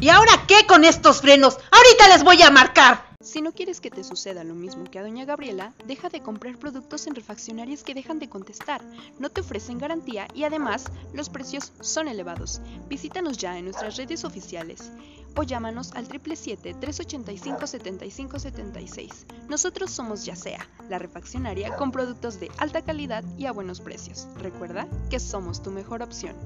¿Y ahora qué con estos frenos? Ahorita les voy a marcar. Si no quieres que te suceda lo mismo que a doña Gabriela, deja de comprar productos en refaccionarias que dejan de contestar, no te ofrecen garantía y además los precios son elevados. Visítanos ya en nuestras redes oficiales o llámanos al 777-385-7576. Nosotros somos Yasea, la refaccionaria con productos de alta calidad y a buenos precios. Recuerda que somos tu mejor opción.